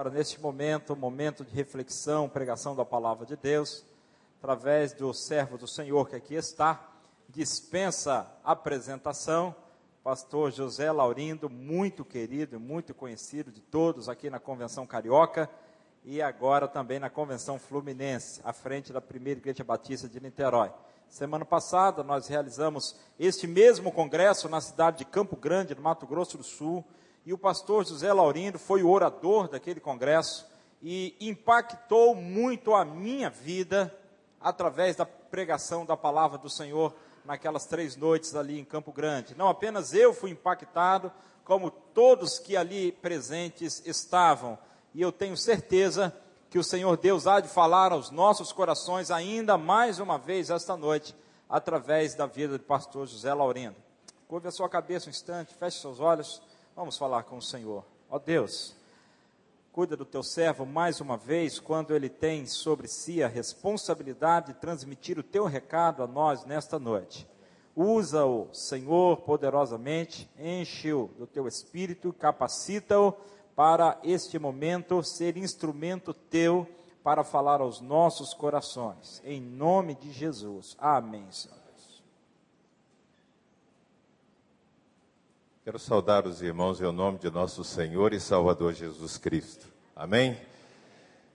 Agora, neste momento, momento de reflexão, pregação da palavra de Deus, através do servo do Senhor que aqui está, dispensa apresentação, pastor José Laurindo, muito querido e muito conhecido de todos aqui na Convenção Carioca e agora também na Convenção Fluminense, à frente da primeira Igreja Batista de Niterói. Semana passada nós realizamos este mesmo congresso na cidade de Campo Grande, no Mato Grosso do Sul, e o pastor José Laurindo foi o orador daquele congresso e impactou muito a minha vida através da pregação da palavra do Senhor naquelas três noites ali em Campo Grande. Não apenas eu fui impactado, como todos que ali presentes estavam. E eu tenho certeza que o Senhor Deus há de falar aos nossos corações ainda mais uma vez esta noite, através da vida do pastor José Laurindo. Curve a sua cabeça um instante, feche seus olhos. Vamos falar com o Senhor. Ó Deus, cuida do teu servo mais uma vez, quando ele tem sobre si a responsabilidade de transmitir o teu recado a nós nesta noite. Usa-o, Senhor, poderosamente, enche-o do teu espírito, capacita-o para este momento ser instrumento teu para falar aos nossos corações. Em nome de Jesus. Amém, Senhor. Quero saudar os irmãos em nome de nosso Senhor e Salvador Jesus Cristo. Amém?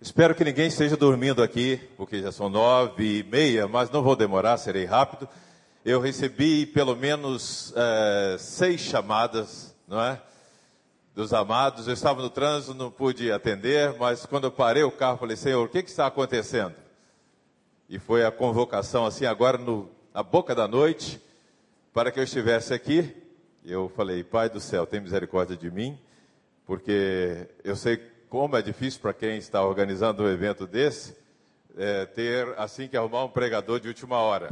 Espero que ninguém esteja dormindo aqui, porque já são nove e meia, mas não vou demorar, serei rápido. Eu recebi pelo menos é, seis chamadas, não é? Dos amados. Eu estava no trânsito, não pude atender, mas quando eu parei o carro, falei, Senhor, o que, que está acontecendo? E foi a convocação, assim, agora no, na boca da noite, para que eu estivesse aqui eu falei, Pai do céu, tem misericórdia de mim, porque eu sei como é difícil para quem está organizando um evento desse, é, ter assim que arrumar um pregador de última hora.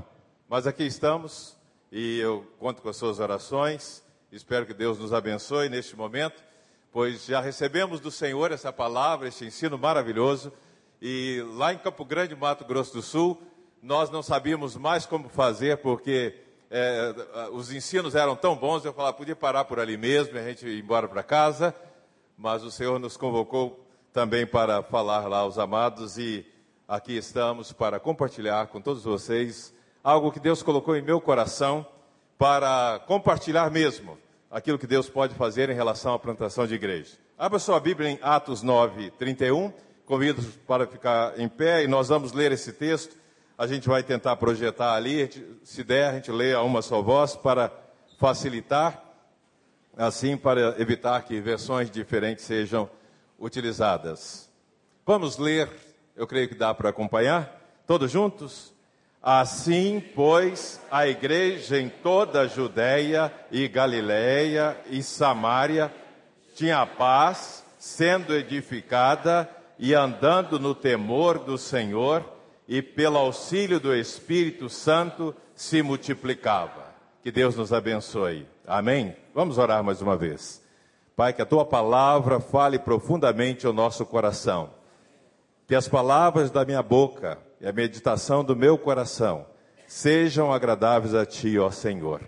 Mas aqui estamos e eu conto com as suas orações. Espero que Deus nos abençoe neste momento, pois já recebemos do Senhor essa palavra, este ensino maravilhoso. E lá em Campo Grande, Mato Grosso do Sul, nós não sabíamos mais como fazer, porque é, os ensinos eram tão bons, eu falava, podia parar por ali mesmo, a gente ir embora para casa, mas o Senhor nos convocou também para falar lá aos amados e aqui estamos para compartilhar com todos vocês algo que Deus colocou em meu coração para compartilhar mesmo aquilo que Deus pode fazer em relação à plantação de igreja. Abra sua Bíblia em Atos 9, 31. Convido para ficar em pé e nós vamos ler esse texto a gente vai tentar projetar ali, se der, a gente lê a uma só voz para facilitar, assim para evitar que versões diferentes sejam utilizadas. Vamos ler, eu creio que dá para acompanhar, todos juntos? Assim, pois, a igreja em toda a Judéia e Galiléia e Samária tinha paz, sendo edificada e andando no temor do Senhor, e pelo auxílio do Espírito Santo se multiplicava. Que Deus nos abençoe. Amém? Vamos orar mais uma vez. Pai, que a tua palavra fale profundamente ao nosso coração. Que as palavras da minha boca e a meditação do meu coração sejam agradáveis a ti, ó Senhor.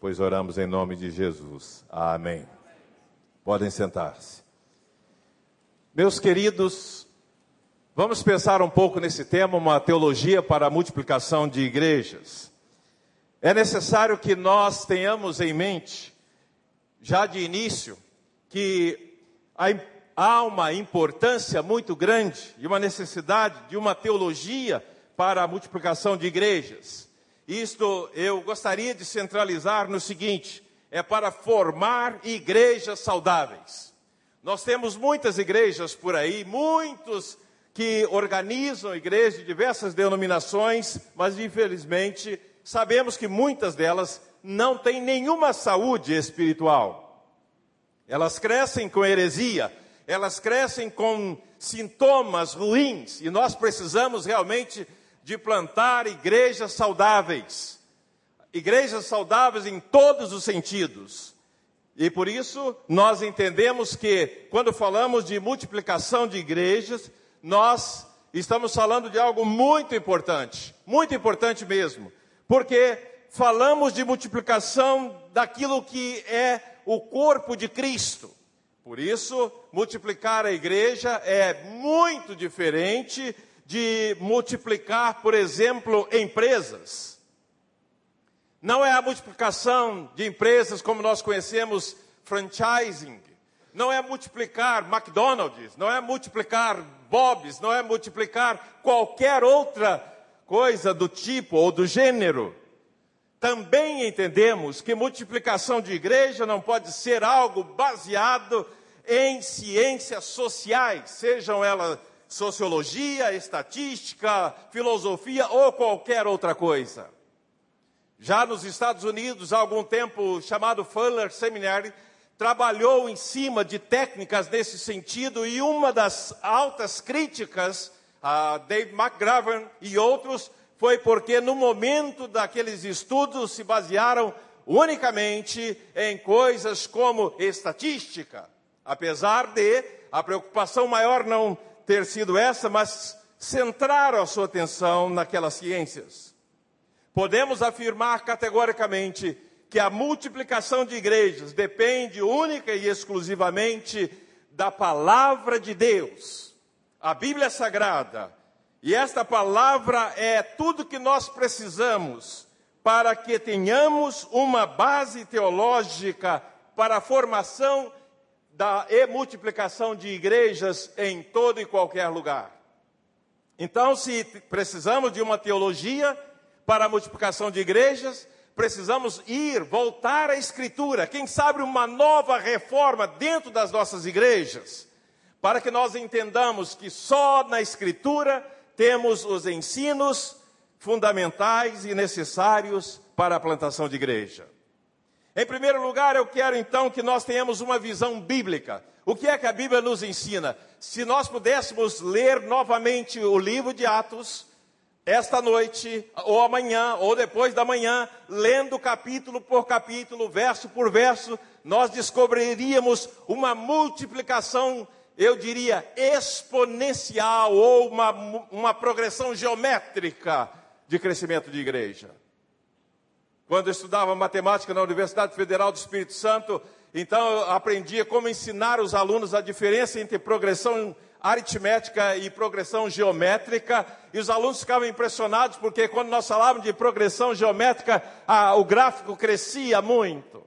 Pois oramos em nome de Jesus. Amém. Podem sentar-se. Meus queridos, Vamos pensar um pouco nesse tema, uma teologia para a multiplicação de igrejas. É necessário que nós tenhamos em mente, já de início, que há uma importância muito grande e uma necessidade de uma teologia para a multiplicação de igrejas. Isto eu gostaria de centralizar no seguinte: é para formar igrejas saudáveis. Nós temos muitas igrejas por aí, muitos que organizam igrejas de diversas denominações, mas infelizmente sabemos que muitas delas não têm nenhuma saúde espiritual. Elas crescem com heresia, elas crescem com sintomas ruins, e nós precisamos realmente de plantar igrejas saudáveis. Igrejas saudáveis em todos os sentidos. E por isso nós entendemos que quando falamos de multiplicação de igrejas, nós estamos falando de algo muito importante, muito importante mesmo, porque falamos de multiplicação daquilo que é o corpo de Cristo. Por isso, multiplicar a igreja é muito diferente de multiplicar, por exemplo, empresas. Não é a multiplicação de empresas como nós conhecemos franchising. Não é multiplicar McDonald's, não é multiplicar Bob's, não é multiplicar qualquer outra coisa do tipo ou do gênero. Também entendemos que multiplicação de igreja não pode ser algo baseado em ciências sociais, sejam elas sociologia, estatística, filosofia ou qualquer outra coisa. Já nos Estados Unidos, há algum tempo, chamado Fuller Seminary, trabalhou em cima de técnicas nesse sentido e uma das altas críticas a Dave McGravin e outros foi porque no momento daqueles estudos se basearam unicamente em coisas como estatística, apesar de a preocupação maior não ter sido essa, mas centraram a sua atenção naquelas ciências. Podemos afirmar categoricamente que a multiplicação de igrejas depende única e exclusivamente da palavra de Deus. A Bíblia Sagrada e esta palavra é tudo que nós precisamos para que tenhamos uma base teológica para a formação da e multiplicação de igrejas em todo e qualquer lugar. Então, se precisamos de uma teologia para a multiplicação de igrejas, precisamos ir, voltar à Escritura, quem sabe uma nova reforma dentro das nossas igrejas, para que nós entendamos que só na Escritura temos os ensinos fundamentais e necessários para a plantação de igreja. Em primeiro lugar, eu quero então que nós tenhamos uma visão bíblica. O que é que a Bíblia nos ensina? Se nós pudéssemos ler novamente o livro de Atos, esta noite, ou amanhã, ou depois da manhã, lendo capítulo por capítulo, verso por verso, nós descobriríamos uma multiplicação eu diria, exponencial ou uma, uma progressão geométrica de crescimento de igreja. Quando eu estudava matemática na Universidade Federal do Espírito Santo, então eu aprendia como ensinar os alunos a diferença entre progressão aritmética e progressão geométrica, e os alunos ficavam impressionados porque quando nós falávamos de progressão geométrica, ah, o gráfico crescia muito.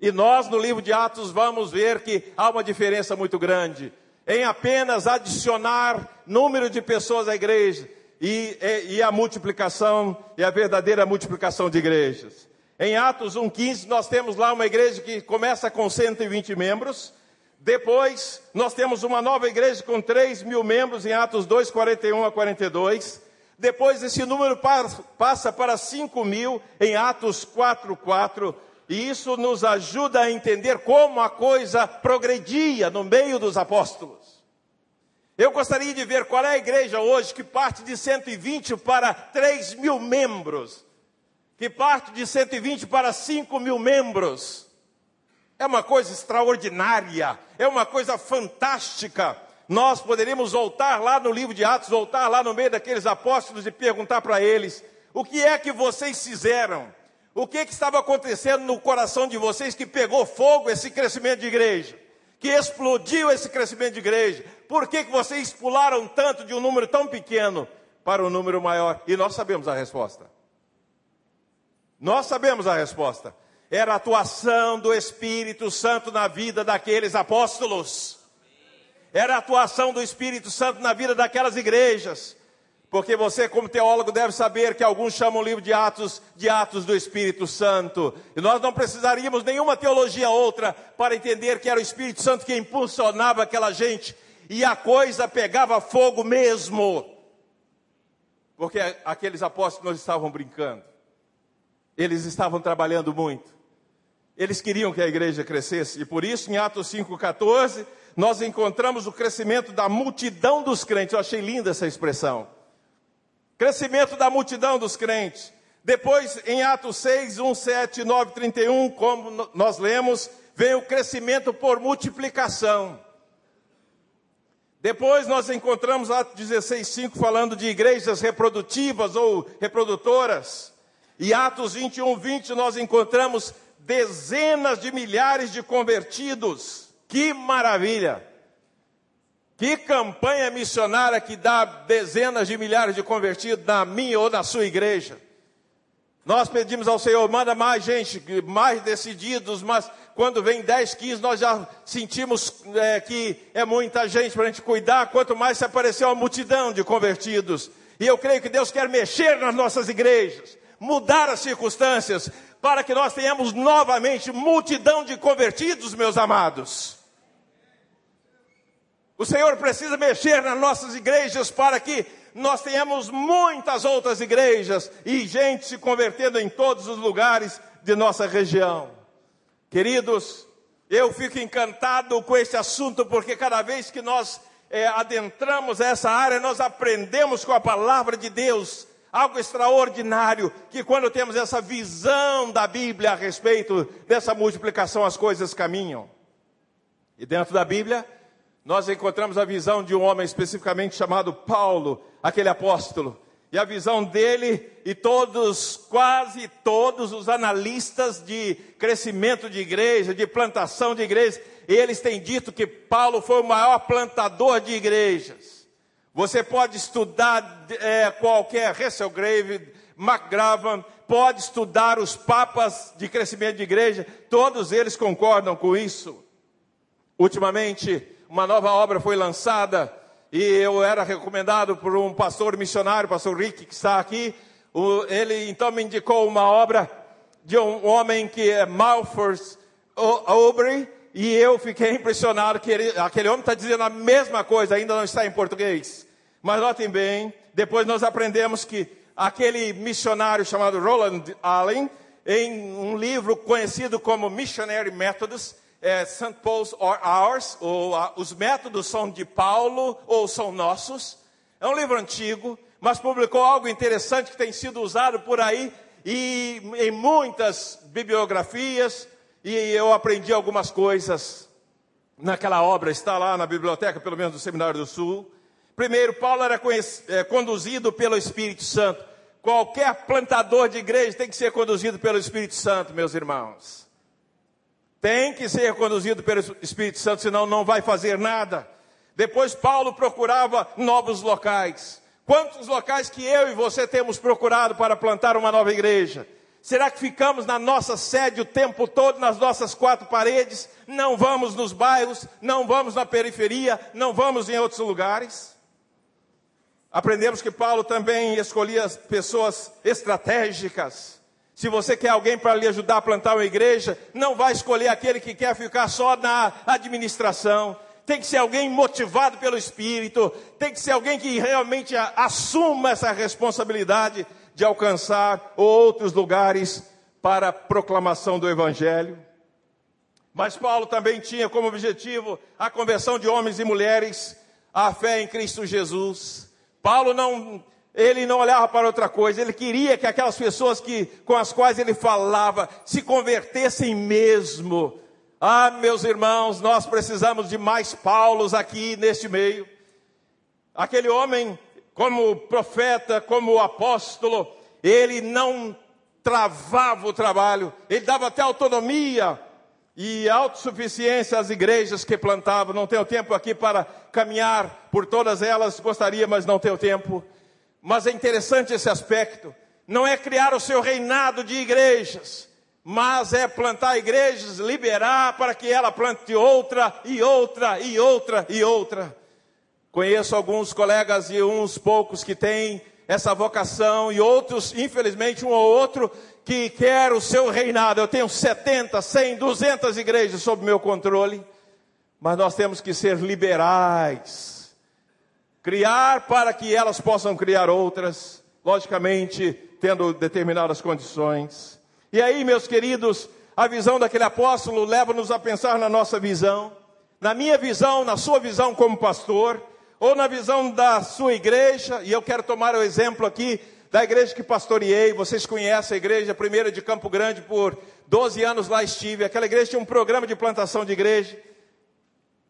E nós, no livro de Atos, vamos ver que há uma diferença muito grande em apenas adicionar número de pessoas à igreja e, e, e a multiplicação, e a verdadeira multiplicação de igrejas. Em Atos 1,15, nós temos lá uma igreja que começa com 120 membros. Depois, nós temos uma nova igreja com 3 mil membros em Atos 2, 41 a 42. Depois, esse número passa para 5 mil em Atos 4, 4. E isso nos ajuda a entender como a coisa progredia no meio dos apóstolos. Eu gostaria de ver qual é a igreja hoje que parte de 120 para 3 mil membros, que parte de 120 para 5 mil membros. É uma coisa extraordinária, é uma coisa fantástica. Nós poderíamos voltar lá no livro de Atos, voltar lá no meio daqueles apóstolos e perguntar para eles: o que é que vocês fizeram? O que, que estava acontecendo no coração de vocês que pegou fogo esse crescimento de igreja? Que explodiu esse crescimento de igreja? Por que, que vocês pularam tanto de um número tão pequeno para um número maior? E nós sabemos a resposta. Nós sabemos a resposta. Era a atuação do Espírito Santo na vida daqueles apóstolos. Era a atuação do Espírito Santo na vida daquelas igrejas. Porque você, como teólogo, deve saber que alguns chamam o livro de Atos de Atos do Espírito Santo. E nós não precisaríamos nenhuma teologia outra para entender que era o Espírito Santo que impulsionava aquela gente e a coisa pegava fogo mesmo. Porque aqueles apóstolos não estavam brincando. Eles estavam trabalhando muito. Eles queriam que a igreja crescesse. E por isso, em Atos 5,14, nós encontramos o crescimento da multidão dos crentes. Eu achei linda essa expressão. Crescimento da multidão dos crentes. Depois, em Atos 6, 1, 7, 9, 31, como nós lemos, vem o crescimento por multiplicação. Depois nós encontramos Atos 16, 5 falando de igrejas reprodutivas ou reprodutoras. E Atos 21, 20 nós encontramos dezenas de milhares de convertidos. Que maravilha! Que campanha missionária que dá dezenas de milhares de convertidos na minha ou na sua igreja. Nós pedimos ao Senhor, manda mais gente, mais decididos, mas quando vem 10, 15, nós já sentimos é, que é muita gente para a gente cuidar, quanto mais se aparecer uma multidão de convertidos. E eu creio que Deus quer mexer nas nossas igrejas, mudar as circunstâncias, para que nós tenhamos novamente multidão de convertidos, meus amados. O Senhor precisa mexer nas nossas igrejas para que nós tenhamos muitas outras igrejas e gente se convertendo em todos os lugares de nossa região. Queridos, eu fico encantado com esse assunto porque cada vez que nós é, adentramos essa área, nós aprendemos com a palavra de Deus algo extraordinário, que quando temos essa visão da Bíblia a respeito dessa multiplicação, as coisas caminham. E dentro da Bíblia, nós encontramos a visão de um homem especificamente chamado Paulo, aquele apóstolo. E a visão dele e todos, quase todos os analistas de crescimento de igreja, de plantação de igreja, eles têm dito que Paulo foi o maior plantador de igrejas. Você pode estudar é, qualquer Grave, McGravan, pode estudar os papas de crescimento de igreja, todos eles concordam com isso. Ultimamente, uma nova obra foi lançada e eu era recomendado por um pastor missionário, pastor Rick, que está aqui. ele então me indicou uma obra de um homem que é Malfors Aubrey, e eu fiquei impressionado que ele, aquele homem está dizendo a mesma coisa, ainda não está em português. Mas notem bem, depois nós aprendemos que aquele missionário chamado Roland Allen, em um livro conhecido como Missionary Methods, é, St. Paul's or Ours, ou Os Métodos são de Paulo ou são nossos. É um livro antigo, mas publicou algo interessante que tem sido usado por aí e em muitas bibliografias, e eu aprendi algumas coisas naquela obra, está lá na biblioteca, pelo menos do Seminário do Sul. Primeiro, Paulo era é, conduzido pelo Espírito Santo. Qualquer plantador de igreja tem que ser conduzido pelo Espírito Santo, meus irmãos. Tem que ser conduzido pelo Espírito Santo, senão não vai fazer nada. Depois Paulo procurava novos locais. Quantos locais que eu e você temos procurado para plantar uma nova igreja? Será que ficamos na nossa sede o tempo todo, nas nossas quatro paredes? Não vamos nos bairros, não vamos na periferia, não vamos em outros lugares? Aprendemos que Paulo também escolhia pessoas estratégicas se você quer alguém para lhe ajudar a plantar uma igreja, não vai escolher aquele que quer ficar só na administração. Tem que ser alguém motivado pelo Espírito, tem que ser alguém que realmente assuma essa responsabilidade de alcançar outros lugares para a proclamação do Evangelho. Mas Paulo também tinha como objetivo a conversão de homens e mulheres à fé em Cristo Jesus. Paulo não ele não olhava para outra coisa, ele queria que aquelas pessoas que, com as quais ele falava se convertessem mesmo. Ah, meus irmãos, nós precisamos de mais Paulos aqui neste meio. Aquele homem, como profeta, como apóstolo, ele não travava o trabalho, ele dava até autonomia e autossuficiência às igrejas que plantava. Não tenho tempo aqui para caminhar por todas elas, gostaria, mas não tenho tempo. Mas é interessante esse aspecto. Não é criar o seu reinado de igrejas, mas é plantar igrejas, liberar para que ela plante outra e outra e outra e outra. Conheço alguns colegas e uns poucos que têm essa vocação e outros, infelizmente, um ou outro que quer o seu reinado. Eu tenho 70, 100, 200 igrejas sob meu controle, mas nós temos que ser liberais criar para que elas possam criar outras, logicamente tendo determinadas condições. E aí, meus queridos, a visão daquele apóstolo leva-nos a pensar na nossa visão, na minha visão, na sua visão como pastor, ou na visão da sua igreja, e eu quero tomar o exemplo aqui da igreja que pastoreei, vocês conhecem a igreja primeira de Campo Grande, por 12 anos lá estive, aquela igreja tinha um programa de plantação de igreja,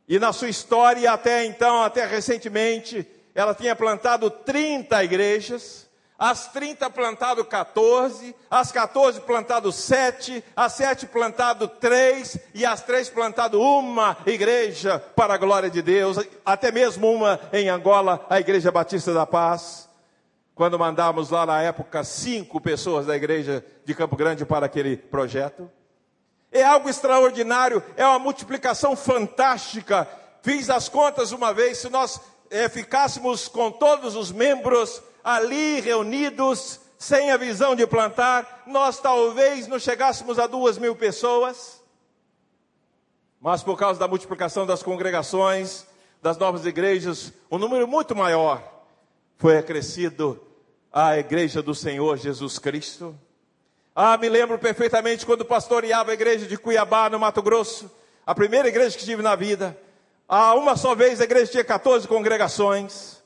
e na sua história, até então, até recentemente, ela tinha plantado 30 igrejas. as 30 plantado 14, as 14 plantado 7, as 7 plantado 3 e as 3 plantado uma igreja para a glória de Deus, até mesmo uma em Angola, a Igreja Batista da Paz. Quando mandamos lá na época cinco pessoas da igreja de Campo Grande para aquele projeto. É algo extraordinário, é uma multiplicação fantástica. Fiz as contas uma vez, se nós é, ficássemos com todos os membros ali reunidos, sem a visão de plantar, nós talvez não chegássemos a duas mil pessoas, mas por causa da multiplicação das congregações, das novas igrejas, um número muito maior foi acrescido à igreja do Senhor Jesus Cristo. Ah, me lembro perfeitamente quando pastoreava a igreja de Cuiabá, no Mato Grosso, a primeira igreja que tive na vida. Ah, uma só vez a igreja tinha 14 congregações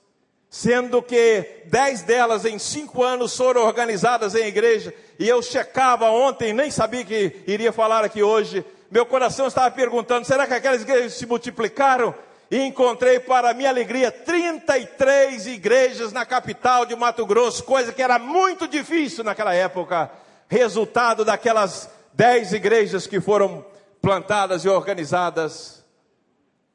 sendo que dez delas em cinco anos foram organizadas em igreja, e eu checava ontem, nem sabia que iria falar aqui hoje, meu coração estava perguntando, será que aquelas igrejas se multiplicaram? E encontrei, para minha alegria, 33 igrejas na capital de Mato Grosso, coisa que era muito difícil naquela época, resultado daquelas dez igrejas que foram plantadas e organizadas.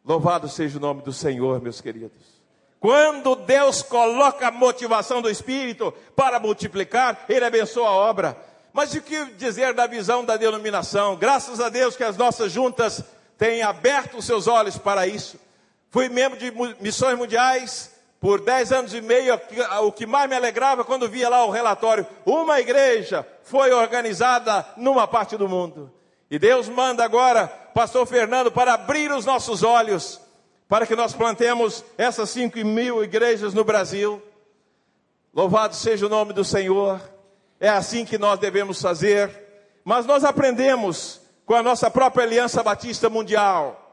Louvado seja o nome do Senhor, meus queridos. Quando Deus coloca a motivação do Espírito para multiplicar, Ele abençoa a obra. Mas o que dizer da visão da denominação? Graças a Deus que as nossas juntas têm aberto os seus olhos para isso. Fui membro de missões mundiais por dez anos e meio. O que mais me alegrava quando via lá o relatório: uma igreja foi organizada numa parte do mundo. E Deus manda agora, Pastor Fernando, para abrir os nossos olhos para que nós plantemos essas cinco mil igrejas no Brasil. Louvado seja o nome do Senhor. É assim que nós devemos fazer. Mas nós aprendemos com a nossa própria Aliança Batista Mundial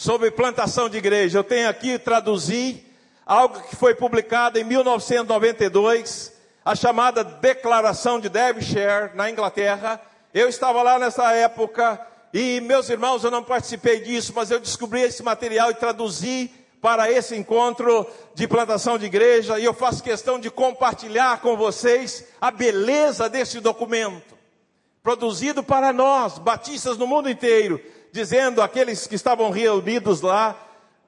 sobre plantação de igreja. Eu tenho aqui traduzi algo que foi publicado em 1992, a chamada Declaração de Derbyshire, na Inglaterra. Eu estava lá nessa época e meus irmãos, eu não participei disso, mas eu descobri esse material e traduzi para esse encontro de plantação de igreja, e eu faço questão de compartilhar com vocês a beleza desse documento, produzido para nós, batistas no mundo inteiro, dizendo aqueles que estavam reunidos lá,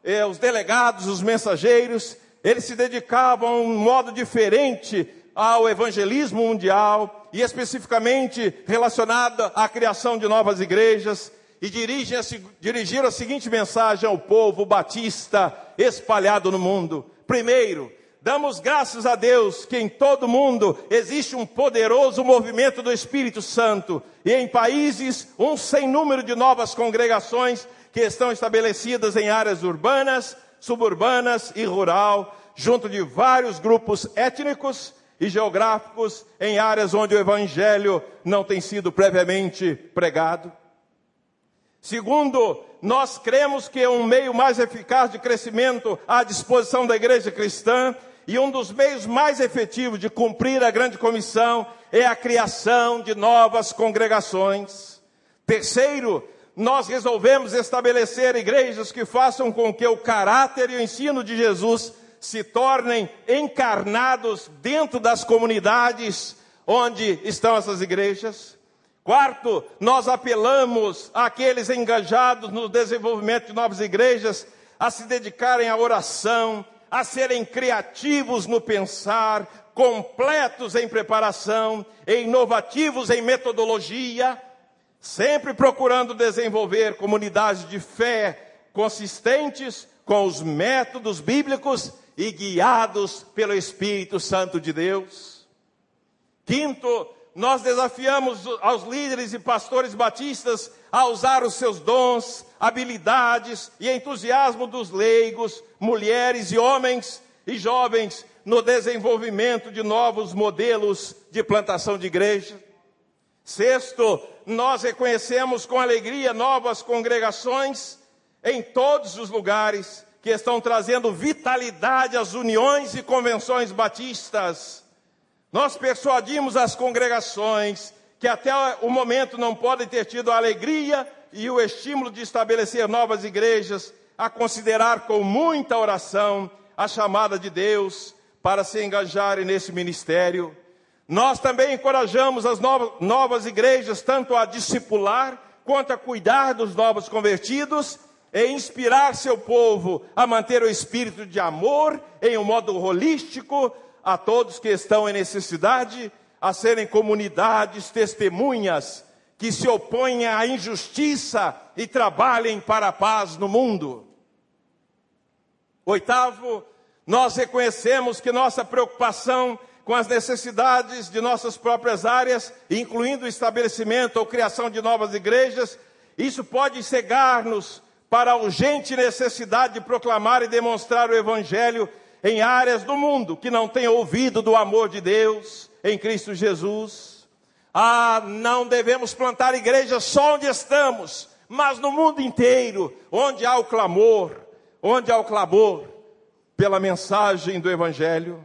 eh, os delegados, os mensageiros, eles se dedicavam a um modo diferente ao evangelismo mundial e especificamente relacionada à criação de novas igrejas e dirigem a, dirigiram a seguinte mensagem ao povo batista espalhado no mundo. Primeiro, damos graças a Deus que em todo mundo existe um poderoso movimento do Espírito Santo e em países um sem número de novas congregações que estão estabelecidas em áreas urbanas, suburbanas e rural, junto de vários grupos étnicos e geográficos em áreas onde o evangelho não tem sido previamente pregado. Segundo, nós cremos que é um meio mais eficaz de crescimento à disposição da igreja cristã e um dos meios mais efetivos de cumprir a grande comissão é a criação de novas congregações. Terceiro, nós resolvemos estabelecer igrejas que façam com que o caráter e o ensino de Jesus se tornem encarnados dentro das comunidades onde estão essas igrejas. Quarto, nós apelamos àqueles engajados no desenvolvimento de novas igrejas a se dedicarem à oração, a serem criativos no pensar, completos em preparação, inovativos em metodologia, sempre procurando desenvolver comunidades de fé consistentes com os métodos bíblicos e guiados pelo Espírito Santo de Deus. Quinto, nós desafiamos aos líderes e pastores batistas a usar os seus dons, habilidades e entusiasmo dos leigos, mulheres e homens e jovens no desenvolvimento de novos modelos de plantação de igreja. Sexto, nós reconhecemos com alegria novas congregações em todos os lugares que estão trazendo vitalidade às uniões e convenções batistas. Nós persuadimos as congregações que até o momento não podem ter tido a alegria e o estímulo de estabelecer novas igrejas, a considerar com muita oração a chamada de Deus para se engajarem nesse ministério. Nós também encorajamos as novas igrejas tanto a discipular quanto a cuidar dos novos convertidos e inspirar seu povo a manter o espírito de amor em um modo holístico a todos que estão em necessidade, a serem comunidades testemunhas que se opõem à injustiça e trabalhem para a paz no mundo. Oitavo, nós reconhecemos que nossa preocupação com as necessidades de nossas próprias áreas, incluindo o estabelecimento ou criação de novas igrejas, isso pode cegar-nos para a urgente necessidade de proclamar e demonstrar o Evangelho em áreas do mundo que não têm ouvido do amor de Deus em Cristo Jesus. Ah, não devemos plantar igrejas só onde estamos, mas no mundo inteiro, onde há o clamor, onde há o clamor pela mensagem do Evangelho.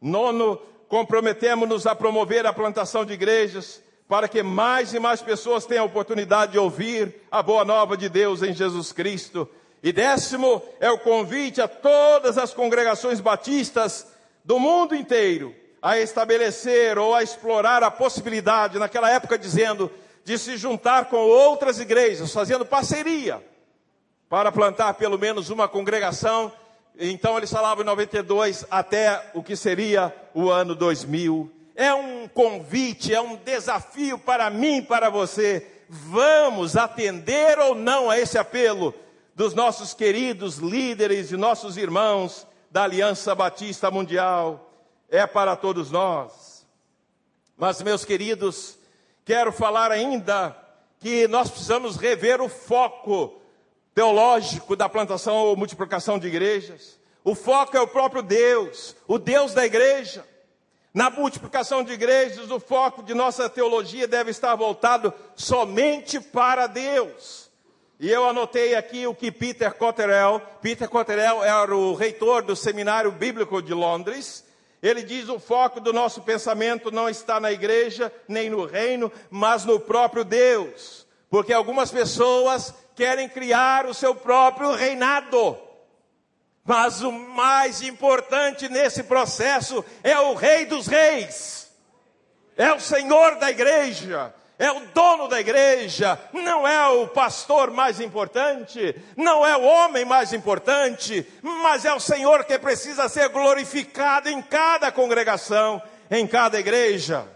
Nono, comprometemos-nos a promover a plantação de igrejas para que mais e mais pessoas tenham a oportunidade de ouvir a boa nova de Deus em Jesus Cristo. E décimo é o convite a todas as congregações batistas do mundo inteiro a estabelecer ou a explorar a possibilidade, naquela época dizendo, de se juntar com outras igrejas, fazendo parceria para plantar pelo menos uma congregação então eles falavam em 92 até o que seria o ano 2000. É um convite, é um desafio para mim para você. Vamos atender ou não a esse apelo dos nossos queridos líderes e nossos irmãos da Aliança Batista Mundial. É para todos nós. Mas, meus queridos, quero falar ainda que nós precisamos rever o foco teológico da plantação ou multiplicação de igrejas. O foco é o próprio Deus, o Deus da igreja. Na multiplicação de igrejas, o foco de nossa teologia deve estar voltado somente para Deus. E eu anotei aqui o que Peter Cotterell, Peter Cotterell era o reitor do Seminário Bíblico de Londres, ele diz: o foco do nosso pensamento não está na igreja, nem no reino, mas no próprio Deus. Porque algumas pessoas querem criar o seu próprio reinado. Mas o mais importante nesse processo é o Rei dos Reis, é o Senhor da igreja, é o dono da igreja, não é o pastor mais importante, não é o homem mais importante, mas é o Senhor que precisa ser glorificado em cada congregação, em cada igreja,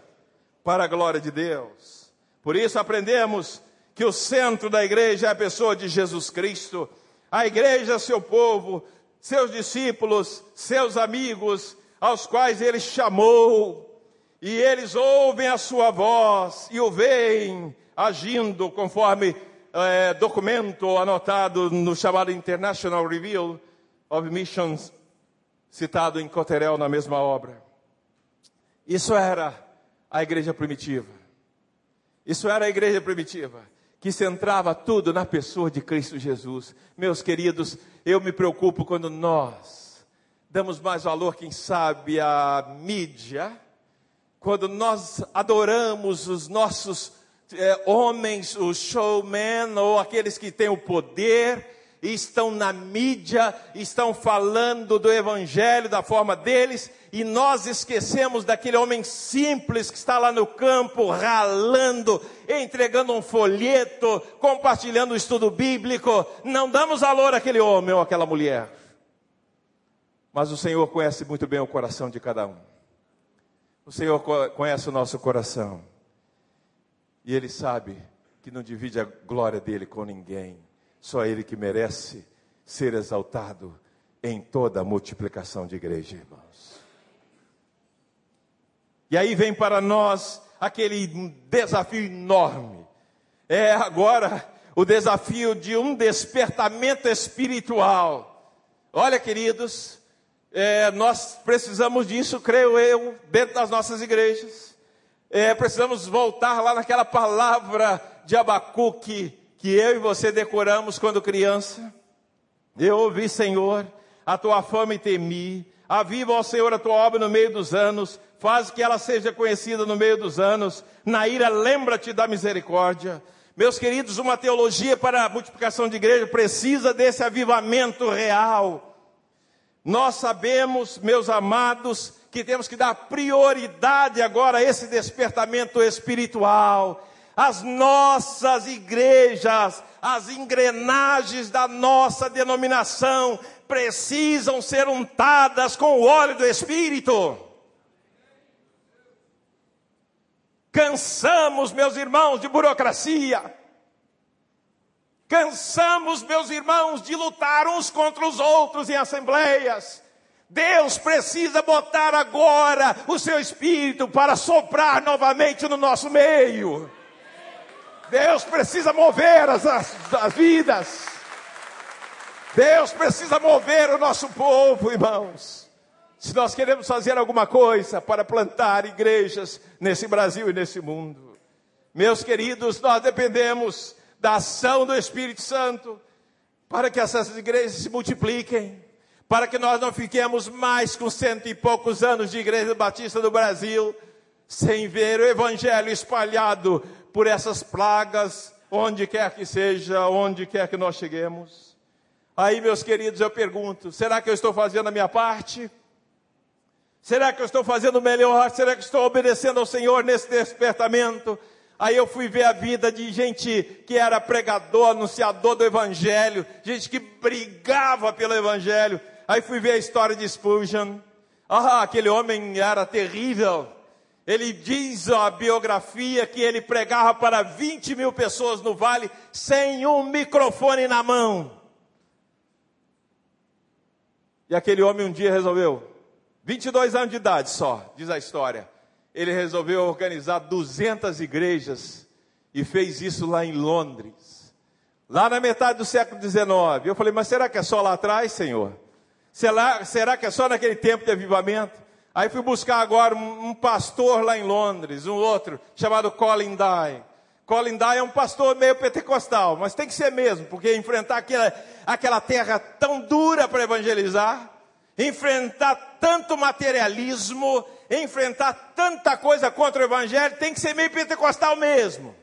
para a glória de Deus. Por isso aprendemos que o centro da igreja é a pessoa de Jesus Cristo. A igreja é seu povo, seus discípulos, seus amigos, aos quais ele chamou, e eles ouvem a sua voz e o veem agindo conforme é, documento anotado no chamado International Review of Missions, citado em Coterel na mesma obra. Isso era a igreja primitiva. Isso era a igreja primitiva que centrava tudo na pessoa de Cristo Jesus. Meus queridos, eu me preocupo quando nós damos mais valor, quem sabe, à mídia, quando nós adoramos os nossos é, homens, os showmen, ou aqueles que têm o poder, estão na mídia, estão falando do evangelho da forma deles, e nós esquecemos daquele homem simples que está lá no campo, ralando, entregando um folheto, compartilhando o estudo bíblico. Não damos valor àquele homem ou àquela mulher. Mas o Senhor conhece muito bem o coração de cada um. O Senhor conhece o nosso coração. E Ele sabe que não divide a glória dele com ninguém. Só Ele que merece ser exaltado em toda a multiplicação de igreja, irmãos. E aí vem para nós aquele desafio enorme. É agora o desafio de um despertamento espiritual. Olha, queridos, é, nós precisamos disso, creio eu, dentro das nossas igrejas. É, precisamos voltar lá naquela palavra de Abacuque que eu e você decoramos quando criança. Eu ouvi, Senhor, a tua fama e temi. Aviva, ó Senhor, a tua obra no meio dos anos. Faz que ela seja conhecida no meio dos anos. Na ira, lembra-te da misericórdia. Meus queridos, uma teologia para a multiplicação de igreja precisa desse avivamento real. Nós sabemos, meus amados, que temos que dar prioridade agora a esse despertamento espiritual. As nossas igrejas, as engrenagens da nossa denominação precisam ser untadas com o óleo do Espírito. Cansamos, meus irmãos, de burocracia. Cansamos, meus irmãos, de lutar uns contra os outros em assembleias. Deus precisa botar agora o seu espírito para soprar novamente no nosso meio. Deus precisa mover as, as, as vidas. Deus precisa mover o nosso povo, irmãos. Se nós queremos fazer alguma coisa para plantar igrejas nesse Brasil e nesse mundo, meus queridos, nós dependemos da ação do Espírito Santo para que essas igrejas se multipliquem, para que nós não fiquemos mais com cento e poucos anos de Igreja Batista do Brasil, sem ver o Evangelho espalhado por essas plagas, onde quer que seja, onde quer que nós cheguemos. Aí, meus queridos, eu pergunto: será que eu estou fazendo a minha parte? Será que eu estou fazendo melhor? Será que estou obedecendo ao Senhor nesse despertamento? Aí eu fui ver a vida de gente que era pregador, anunciador do Evangelho, gente que brigava pelo Evangelho. Aí fui ver a história de Spurgeon. Ah, aquele homem era terrível. Ele diz a biografia que ele pregava para 20 mil pessoas no vale sem um microfone na mão. E aquele homem um dia resolveu 22 anos de idade só, diz a história. Ele resolveu organizar 200 igrejas e fez isso lá em Londres. Lá na metade do século XIX. Eu falei, mas será que é só lá atrás, Senhor? Será, será que é só naquele tempo de avivamento? Aí fui buscar agora um, um pastor lá em Londres, um outro, chamado Colin Dye. Colin Dye é um pastor meio pentecostal, mas tem que ser mesmo, porque enfrentar aquela, aquela terra tão dura para evangelizar, enfrentar tanto materialismo, enfrentar tanta coisa contra o Evangelho, tem que ser meio pentecostal mesmo.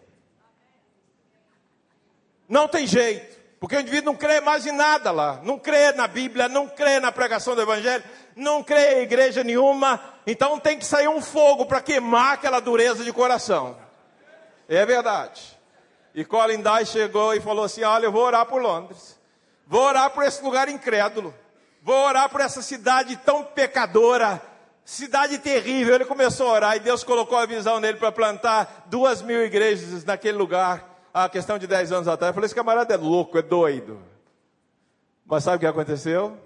Não tem jeito, porque o indivíduo não crê mais em nada lá, não crê na Bíblia, não crê na pregação do Evangelho, não crê em igreja nenhuma, então tem que sair um fogo para queimar aquela dureza de coração. É verdade. E Colin Dye chegou e falou assim: Olha, eu vou orar por Londres, vou orar por esse lugar incrédulo. Vou orar por essa cidade tão pecadora, cidade terrível. Ele começou a orar e Deus colocou a visão nele para plantar duas mil igrejas naquele lugar, a questão de dez anos atrás. Eu falei: esse camarada é louco, é doido. Mas sabe o que aconteceu?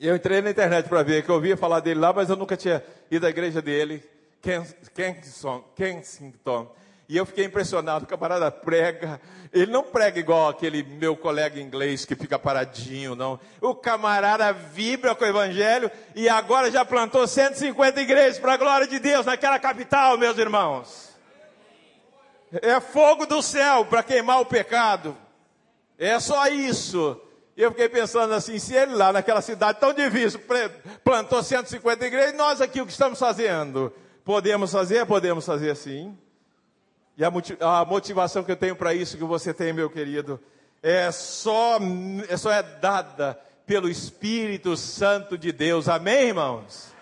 Eu entrei na internet para ver, que eu ouvia falar dele lá, mas eu nunca tinha ido à igreja dele, Kensington. Kensington. E eu fiquei impressionado, o camarada prega. Ele não prega igual aquele meu colega inglês que fica paradinho, não. O camarada vibra com o evangelho e agora já plantou 150 igrejas para a glória de Deus naquela capital, meus irmãos. É fogo do céu para queimar o pecado. É só isso. Eu fiquei pensando assim, se ele lá naquela cidade tão difícil plantou 150 igrejas, nós aqui o que estamos fazendo? Podemos fazer? Podemos fazer sim. E a motivação que eu tenho para isso que você tem, meu querido, é só, é só é dada pelo Espírito Santo de Deus. Amém, irmãos?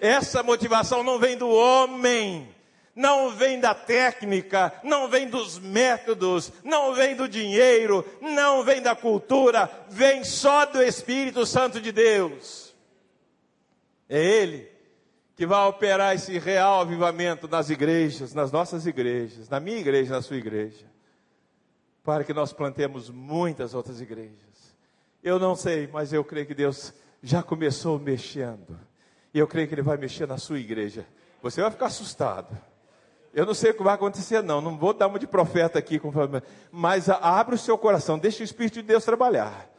Essa motivação não vem do homem, não vem da técnica, não vem dos métodos, não vem do dinheiro, não vem da cultura, vem só do Espírito Santo de Deus. É Ele que vai operar esse real avivamento nas igrejas, nas nossas igrejas, na minha igreja, na sua igreja, para que nós plantemos muitas outras igrejas. Eu não sei, mas eu creio que Deus já começou mexendo, e eu creio que Ele vai mexer na sua igreja. Você vai ficar assustado. Eu não sei o que vai acontecer, não. Não vou dar uma de profeta aqui, mas abre o seu coração, deixe o Espírito de Deus trabalhar.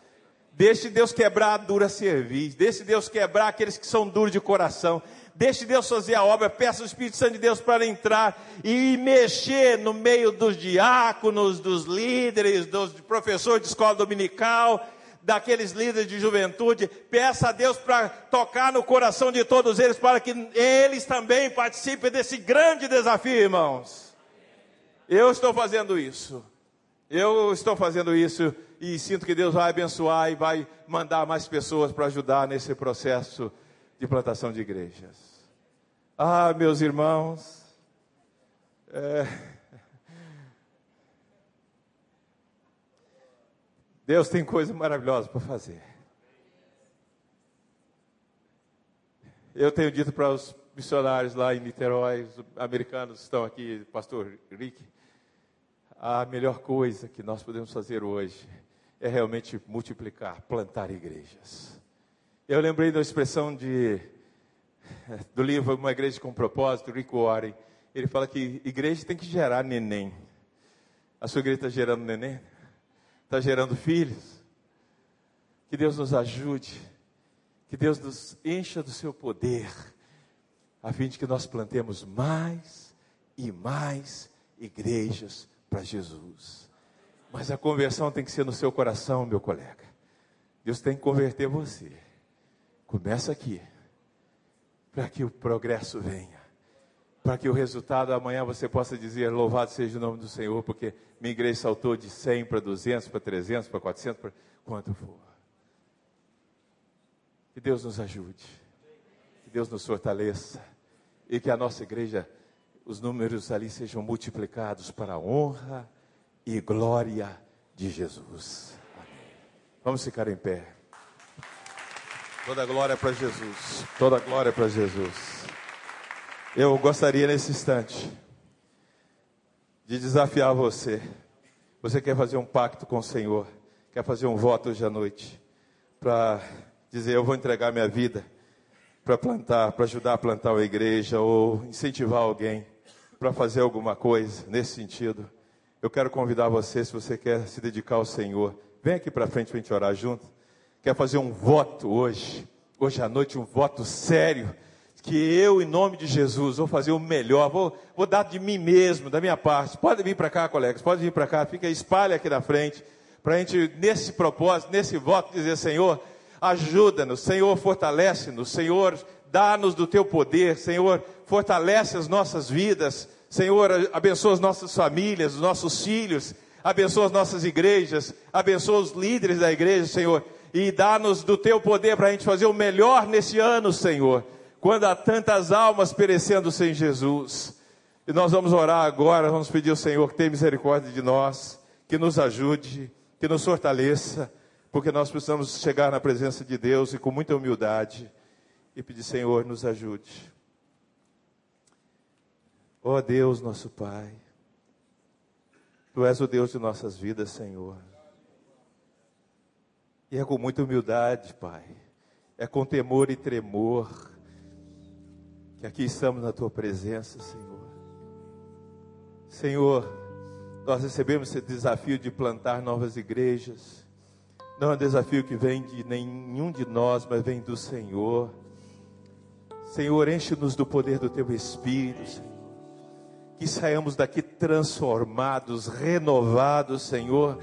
Deixe Deus quebrar a dura cerviz. Deixe Deus quebrar aqueles que são duros de coração. Deixe Deus fazer a obra, peça o Espírito Santo de Deus para entrar e mexer no meio dos diáconos, dos líderes, dos professores de escola dominical, daqueles líderes de juventude. Peça a Deus para tocar no coração de todos eles, para que eles também participem desse grande desafio, irmãos. Eu estou fazendo isso. Eu estou fazendo isso e sinto que Deus vai abençoar e vai mandar mais pessoas para ajudar nesse processo de plantação de igrejas. Ah, meus irmãos, é... Deus tem coisa maravilhosa para fazer. Eu tenho dito para os missionários lá em Niterói, os americanos estão aqui, pastor Rick, a melhor coisa que nós podemos fazer hoje é realmente multiplicar, plantar igrejas. Eu lembrei da expressão de, do livro Uma Igreja com Propósito, Rick Warren. Ele fala que igreja tem que gerar neném. A sua igreja está gerando neném? Está gerando filhos? Que Deus nos ajude que Deus nos encha do seu poder, a fim de que nós plantemos mais e mais igrejas para Jesus. Mas a conversão tem que ser no seu coração, meu colega. Deus tem que converter você. Começa aqui, para que o progresso venha, para que o resultado amanhã você possa dizer: Louvado seja o nome do Senhor, porque minha igreja saltou de 100 para 200, para 300, para 400, para quanto for. Que Deus nos ajude, que Deus nos fortaleça e que a nossa igreja, os números ali sejam multiplicados para a honra e glória de Jesus. Amém. Vamos ficar em pé. Toda glória para Jesus. Toda glória para Jesus. Eu gostaria nesse instante de desafiar você. Você quer fazer um pacto com o Senhor? Quer fazer um voto hoje à noite? Para dizer eu vou entregar minha vida para plantar, para ajudar a plantar uma igreja ou incentivar alguém para fazer alguma coisa nesse sentido. Eu quero convidar você, se você quer se dedicar ao Senhor, vem aqui para frente para a gente orar junto. Quer fazer um voto hoje, hoje à noite, um voto sério, que eu, em nome de Jesus, vou fazer o melhor, vou, vou dar de mim mesmo, da minha parte. Pode vir para cá, colegas, pode vir para cá, fica, espalha aqui na frente, para a gente, nesse propósito, nesse voto, dizer, Senhor, ajuda-nos, Senhor, fortalece-nos, Senhor, dá-nos do teu poder, Senhor, fortalece as nossas vidas, Senhor, abençoa as nossas famílias, os nossos filhos, abençoa as nossas igrejas, abençoa os líderes da igreja, Senhor, e dá-nos do teu poder para a gente fazer o melhor nesse ano, Senhor, quando há tantas almas perecendo sem Jesus. E nós vamos orar agora, vamos pedir ao Senhor que tenha misericórdia de nós, que nos ajude, que nos fortaleça porque nós precisamos chegar na presença de Deus e com muita humildade e pedir, Senhor, nos ajude. Ó oh Deus, nosso Pai, Tu és o Deus de nossas vidas, Senhor. E é com muita humildade, Pai, é com temor e tremor que aqui estamos na Tua presença, Senhor. Senhor, nós recebemos esse desafio de plantar novas igrejas não é um desafio que vem de nenhum de nós, mas vem do Senhor. Senhor, enche-nos do poder do Teu Espírito, Senhor. Que saiamos daqui transformados, renovados, Senhor,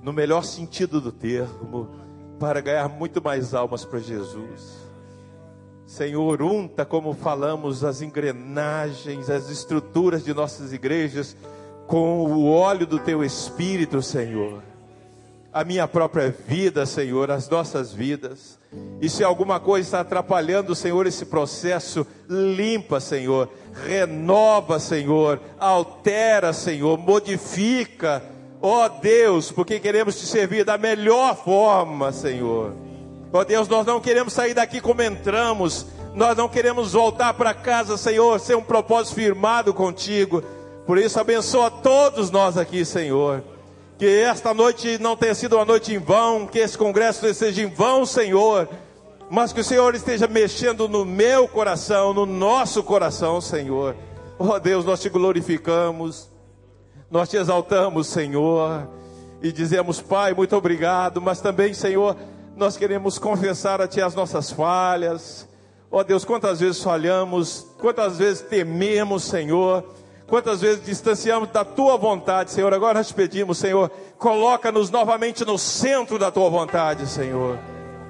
no melhor sentido do termo, para ganhar muito mais almas para Jesus. Senhor, unta, como falamos, as engrenagens, as estruturas de nossas igrejas com o óleo do Teu Espírito, Senhor a minha própria vida, Senhor, as nossas vidas. E se alguma coisa está atrapalhando, Senhor, esse processo, limpa, Senhor, renova, Senhor, altera, Senhor, modifica, ó Deus, porque queremos te servir da melhor forma, Senhor. Ó Deus, nós não queremos sair daqui como entramos, nós não queremos voltar para casa, Senhor, ser um propósito firmado contigo. Por isso, abençoa todos nós aqui, Senhor. Que esta noite não tenha sido uma noite em vão, que esse congresso seja em vão, Senhor, mas que o Senhor esteja mexendo no meu coração, no nosso coração, Senhor. Oh Deus, nós te glorificamos, nós te exaltamos, Senhor, e dizemos, Pai, muito obrigado, mas também, Senhor, nós queremos confessar a Ti as nossas falhas. Oh Deus, quantas vezes falhamos, quantas vezes tememos, Senhor Quantas vezes distanciamos da tua vontade, Senhor? Agora nós te pedimos, Senhor, coloca-nos novamente no centro da tua vontade, Senhor.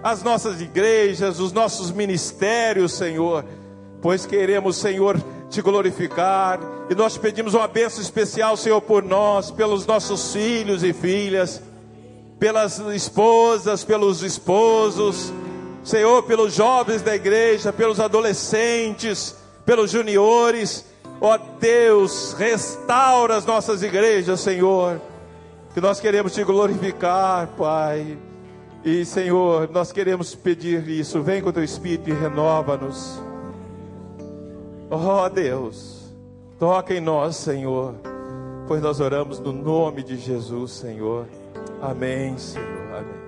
As nossas igrejas, os nossos ministérios, Senhor, pois queremos, Senhor, te glorificar e nós te pedimos uma bênção especial, Senhor, por nós, pelos nossos filhos e filhas pelas esposas, pelos esposos, Senhor, pelos jovens da igreja, pelos adolescentes, pelos juniores. Ó Deus, restaura as nossas igrejas, Senhor. Que nós queremos te glorificar, Pai. E, Senhor, nós queremos pedir isso. Vem com o teu Espírito e renova-nos. Ó Deus, toca em nós, Senhor. Pois nós oramos no nome de Jesus, Senhor. Amém, Senhor. Amém.